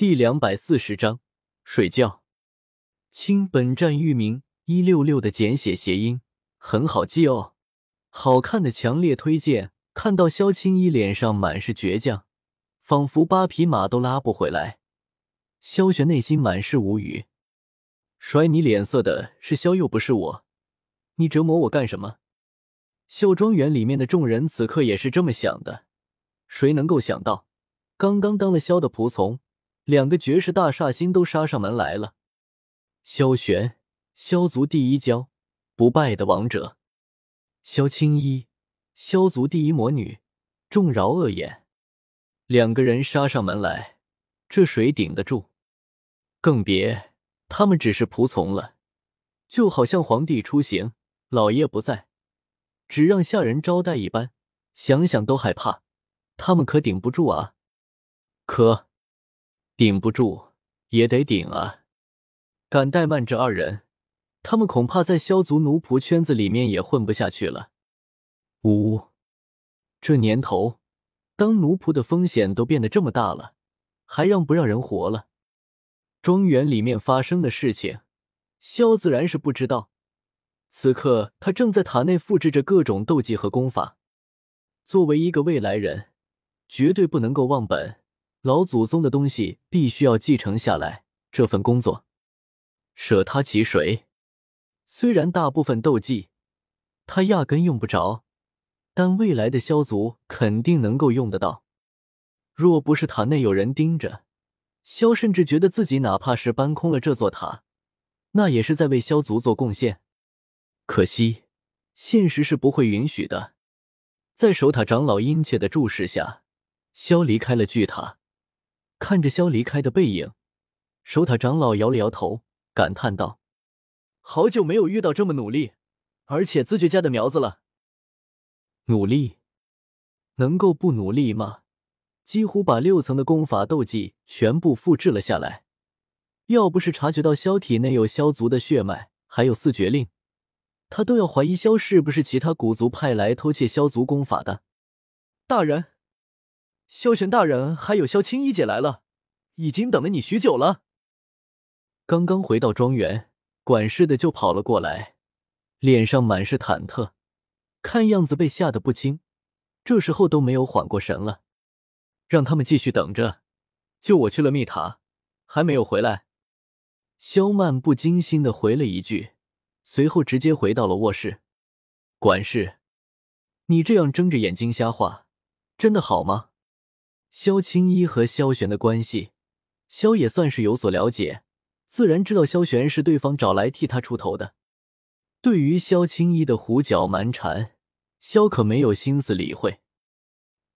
第两百四十章睡觉。亲，本站域名一六六的简写谐音，很好记哦。好看的强烈推荐。看到萧青衣脸上满是倔强，仿佛八匹马都拉不回来。萧玄内心满是无语。甩你脸色的是萧，又不是我，你折磨我干什么？秀庄园里面的众人此刻也是这么想的。谁能够想到，刚刚当了萧的仆从，两个绝世大煞星都杀上门来了。萧玄，萧族第一骄，不败的王者。萧青衣。萧族第一魔女，众饶恶眼，两个人杀上门来，这谁顶得住？更别他们只是仆从了，就好像皇帝出行，老爷不在，只让下人招待一般，想想都害怕。他们可顶不住啊！可顶不住也得顶啊！敢怠慢这二人，他们恐怕在萧族奴仆圈子里面也混不下去了。呜呜，这年头，当奴仆的风险都变得这么大了，还让不让人活了？庄园里面发生的事情，萧自然是不知道。此刻他正在塔内复制着各种斗技和功法。作为一个未来人，绝对不能够忘本，老祖宗的东西必须要继承下来。这份工作，舍他其谁？虽然大部分斗技，他压根用不着。但未来的萧族肯定能够用得到。若不是塔内有人盯着，萧甚至觉得自己哪怕是搬空了这座塔，那也是在为萧族做贡献。可惜，现实是不会允许的。在守塔长老殷切的注视下，萧离开了巨塔。看着萧离开的背影，守塔长老摇了摇头，感叹道：“好久没有遇到这么努力，而且自觉家的苗子了。”努力，能够不努力吗？几乎把六层的功法斗技全部复制了下来。要不是察觉到萧体内有萧族的血脉，还有四绝令，他都要怀疑萧是不是其他古族派来偷窃萧族功法的。大人，萧玄大人还有萧青衣姐来了，已经等了你许久了。刚刚回到庄园，管事的就跑了过来，脸上满是忐忑。看样子被吓得不轻，这时候都没有缓过神了。让他们继续等着，就我去了密塔，还没有回来。萧漫不经心的回了一句，随后直接回到了卧室。管事，你这样睁着眼睛瞎话，真的好吗？萧青衣和萧玄的关系，萧也算是有所了解，自然知道萧玄是对方找来替他出头的。对于萧青衣的胡搅蛮缠，萧可没有心思理会。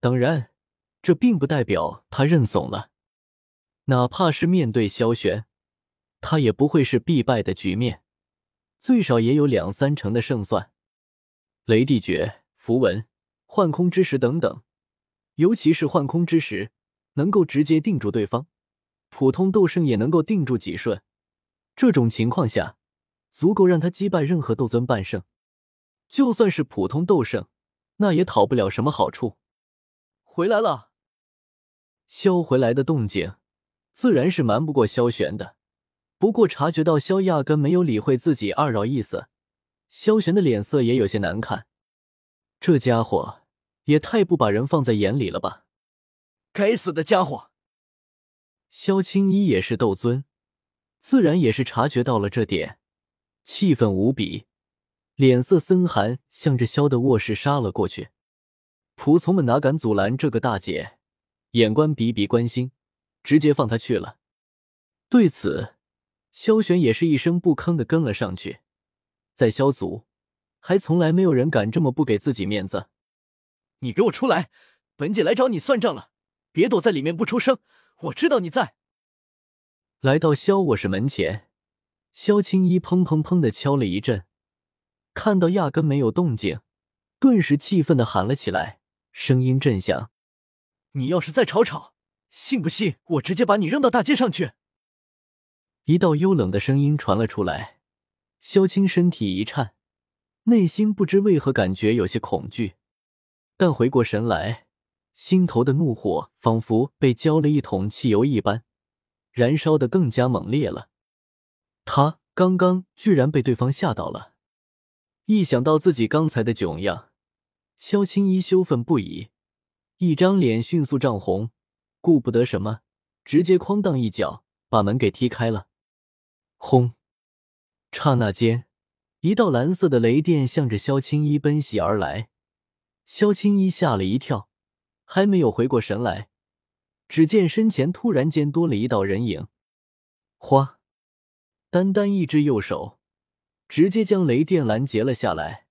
当然，这并不代表他认怂了。哪怕是面对萧玄，他也不会是必败的局面，最少也有两三成的胜算。雷帝诀、符文、幻空之石等等，尤其是幻空之时，能够直接定住对方。普通斗圣也能够定住几瞬。这种情况下。足够让他击败任何斗尊半圣，就算是普通斗圣，那也讨不了什么好处。回来了，萧回来的动静，自然是瞒不过萧玄的。不过察觉到萧压根没有理会自己二绕意思，萧玄的脸色也有些难看。这家伙也太不把人放在眼里了吧！该死的家伙！萧青衣也是斗尊，自然也是察觉到了这点。气愤无比，脸色森寒，向着萧的卧室杀了过去。仆从们哪敢阻拦这个大姐？眼观鼻，鼻关心，直接放他去了。对此，萧玄也是一声不吭的跟了上去。在萧族，还从来没有人敢这么不给自己面子。你给我出来！本姐来找你算账了，别躲在里面不出声。我知道你在。来到萧卧室门前。萧青衣砰砰砰的敲了一阵，看到压根没有动静，顿时气愤的喊了起来，声音震响：“你要是再吵吵，信不信我直接把你扔到大街上去？”一道幽冷的声音传了出来，萧青身体一颤，内心不知为何感觉有些恐惧，但回过神来，心头的怒火仿佛被浇了一桶汽油一般，燃烧的更加猛烈了。他刚刚居然被对方吓到了，一想到自己刚才的囧样，萧青衣羞愤不已，一张脸迅速涨红，顾不得什么，直接哐当一脚把门给踢开了。轰！刹那间，一道蓝色的雷电向着萧青衣奔袭而来。萧青衣吓了一跳，还没有回过神来，只见身前突然间多了一道人影。花，单单一只右手，直接将雷电拦截了下来。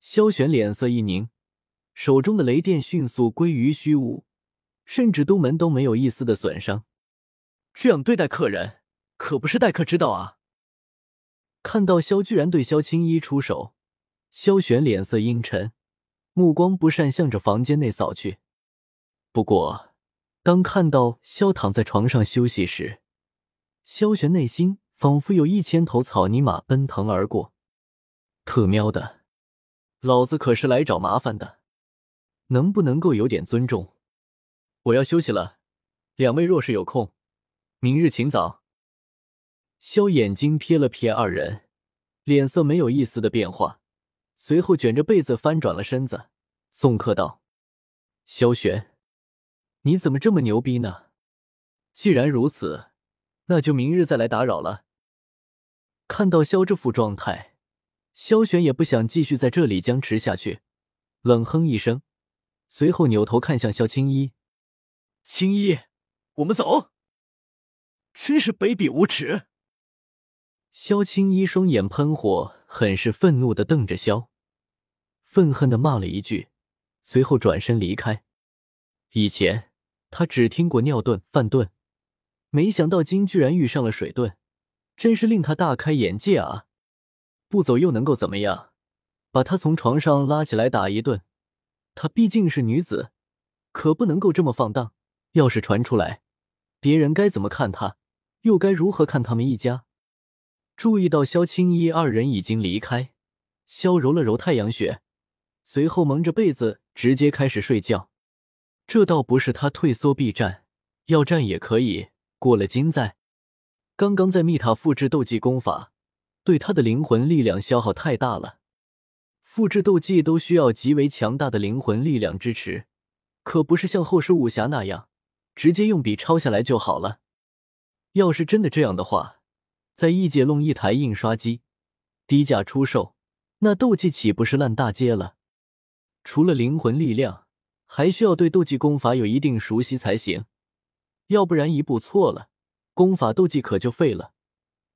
萧玄脸色一凝，手中的雷电迅速归于虚无，甚至东门都没有一丝的损伤。这样对待客人，可不是待客之道啊！看到萧居然对萧青衣出手，萧玄脸色阴沉。目光不善向着房间内扫去，不过当看到萧躺在床上休息时，萧玄内心仿佛有一千头草泥马奔腾而过。特喵的，老子可是来找麻烦的，能不能够有点尊重？我要休息了，两位若是有空，明日请早。萧眼睛瞥了瞥二人，脸色没有一丝的变化。随后卷着被子翻转了身子，送客道：“萧玄，你怎么这么牛逼呢？既然如此，那就明日再来打扰了。”看到萧这副状态，萧玄也不想继续在这里僵持下去，冷哼一声，随后扭头看向萧青衣：“青衣，我们走。”真是卑鄙无耻！萧青衣双眼喷火。很是愤怒的瞪着萧，愤恨的骂了一句，随后转身离开。以前他只听过尿遁、饭遁，没想到今居然遇上了水遁，真是令他大开眼界啊！不走又能够怎么样？把他从床上拉起来打一顿？她毕竟是女子，可不能够这么放荡。要是传出来，别人该怎么看他？又该如何看他们一家？注意到萧青衣二人已经离开，萧揉了揉太阳穴，随后蒙着被子直接开始睡觉。这倒不是他退缩避战，要战也可以。过了今在，刚刚在密塔复制斗技功法，对他的灵魂力量消耗太大了。复制斗技都需要极为强大的灵魂力量支持，可不是像后世武侠那样，直接用笔抄下来就好了。要是真的这样的话，在异界弄一台印刷机，低价出售，那斗技岂不是烂大街了？除了灵魂力量，还需要对斗技功法有一定熟悉才行，要不然一步错了，功法斗技可就废了。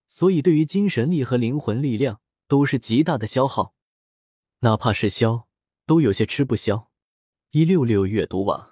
所以，对于精神力和灵魂力量都是极大的消耗，哪怕是消，都有些吃不消。一六六阅读网。